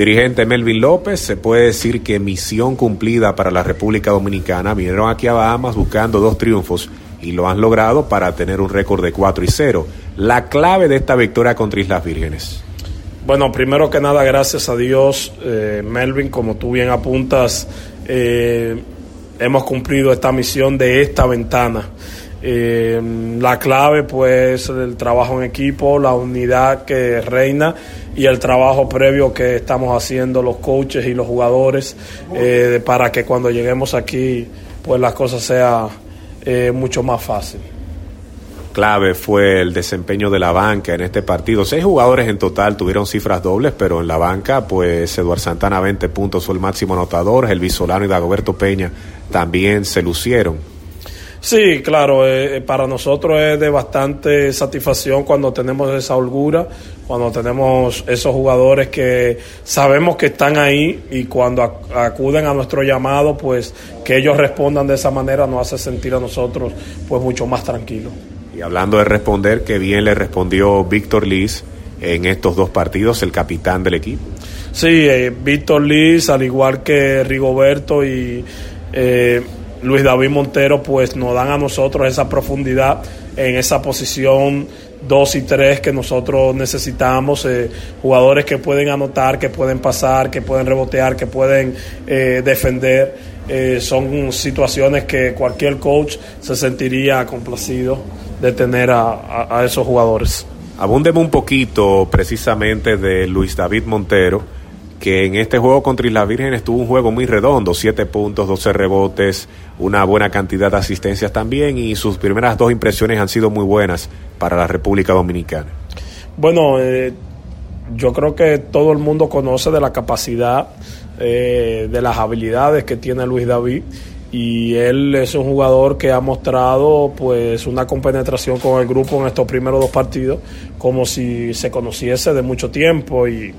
Dirigente Melvin López, se puede decir que misión cumplida para la República Dominicana. Vinieron aquí a Bahamas buscando dos triunfos y lo han logrado para tener un récord de 4 y 0. La clave de esta victoria contra Islas Vírgenes. Bueno, primero que nada, gracias a Dios, eh, Melvin, como tú bien apuntas, eh, hemos cumplido esta misión de esta ventana. Eh, la clave pues el trabajo en equipo, la unidad que reina y el trabajo previo que estamos haciendo los coaches y los jugadores eh, para que cuando lleguemos aquí pues las cosas sean eh, mucho más fácil. Clave fue el desempeño de la banca en este partido. Seis jugadores en total tuvieron cifras dobles, pero en la banca, pues Eduardo Santana 20 puntos fue el máximo anotador, el Visolano y Dagoberto Peña también se lucieron. Sí, claro, eh, eh, para nosotros es de bastante satisfacción cuando tenemos esa holgura, cuando tenemos esos jugadores que sabemos que están ahí y cuando acuden a nuestro llamado, pues que ellos respondan de esa manera nos hace sentir a nosotros pues mucho más tranquilos. Y hablando de responder, que bien le respondió Víctor Liz en estos dos partidos, el capitán del equipo. Sí, eh, Víctor Liz, al igual que Rigoberto y... Eh, Luis David Montero pues nos dan a nosotros esa profundidad en esa posición 2 y 3 que nosotros necesitamos, eh, jugadores que pueden anotar, que pueden pasar, que pueden rebotear, que pueden eh, defender. Eh, son situaciones que cualquier coach se sentiría complacido de tener a, a esos jugadores. Abúndeme un poquito precisamente de Luis David Montero que en este juego contra Islas Vírgenes tuvo un juego muy redondo, 7 puntos, 12 rebotes, una buena cantidad de asistencias también y sus primeras dos impresiones han sido muy buenas para la República Dominicana. Bueno, eh, yo creo que todo el mundo conoce de la capacidad, eh, de las habilidades que tiene Luis David y él es un jugador que ha mostrado pues una compenetración con el grupo en estos primeros dos partidos como si se conociese de mucho tiempo y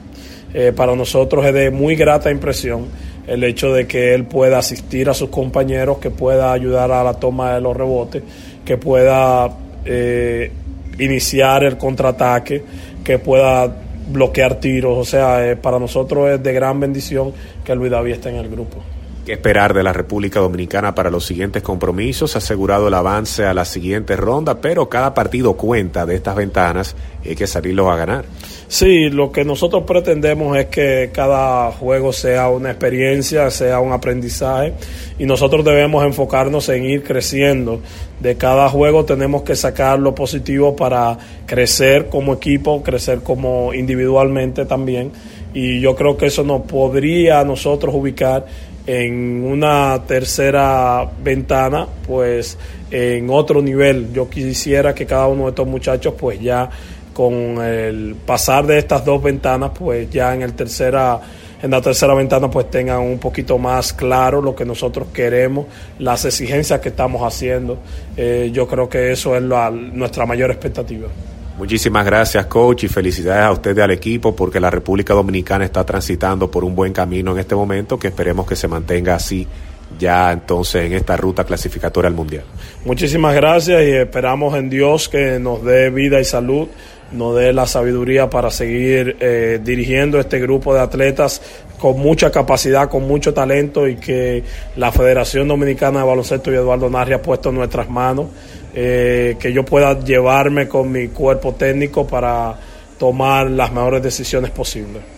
eh, para nosotros es de muy grata impresión el hecho de que él pueda asistir a sus compañeros, que pueda ayudar a la toma de los rebotes, que pueda eh, iniciar el contraataque, que pueda bloquear tiros. O sea, eh, para nosotros es de gran bendición que Luis David esté en el grupo. ¿Qué esperar de la República Dominicana para los siguientes compromisos? Ha asegurado el avance a la siguiente ronda, pero cada partido cuenta de estas ventanas y hay que salirlos a ganar. Sí, lo que nosotros pretendemos es que cada juego sea una experiencia, sea un aprendizaje y nosotros debemos enfocarnos en ir creciendo. De cada juego tenemos que sacar lo positivo para crecer como equipo, crecer como individualmente también y yo creo que eso nos podría a nosotros ubicar en una tercera ventana, pues en otro nivel. Yo quisiera que cada uno de estos muchachos pues ya con el pasar de estas dos ventanas, pues ya en el tercera en la tercera ventana pues tengan un poquito más claro lo que nosotros queremos, las exigencias que estamos haciendo. Eh, yo creo que eso es nuestra mayor expectativa. Muchísimas gracias, coach, y felicidades a usted y al equipo porque la República Dominicana está transitando por un buen camino en este momento que esperemos que se mantenga así ya entonces en esta ruta clasificatoria al Mundial. Muchísimas gracias y esperamos en Dios que nos dé vida y salud nos dé la sabiduría para seguir eh, dirigiendo este grupo de atletas con mucha capacidad, con mucho talento y que la Federación Dominicana de Baloncesto y Eduardo Narri ha puesto en nuestras manos, eh, que yo pueda llevarme con mi cuerpo técnico para tomar las mejores decisiones posibles.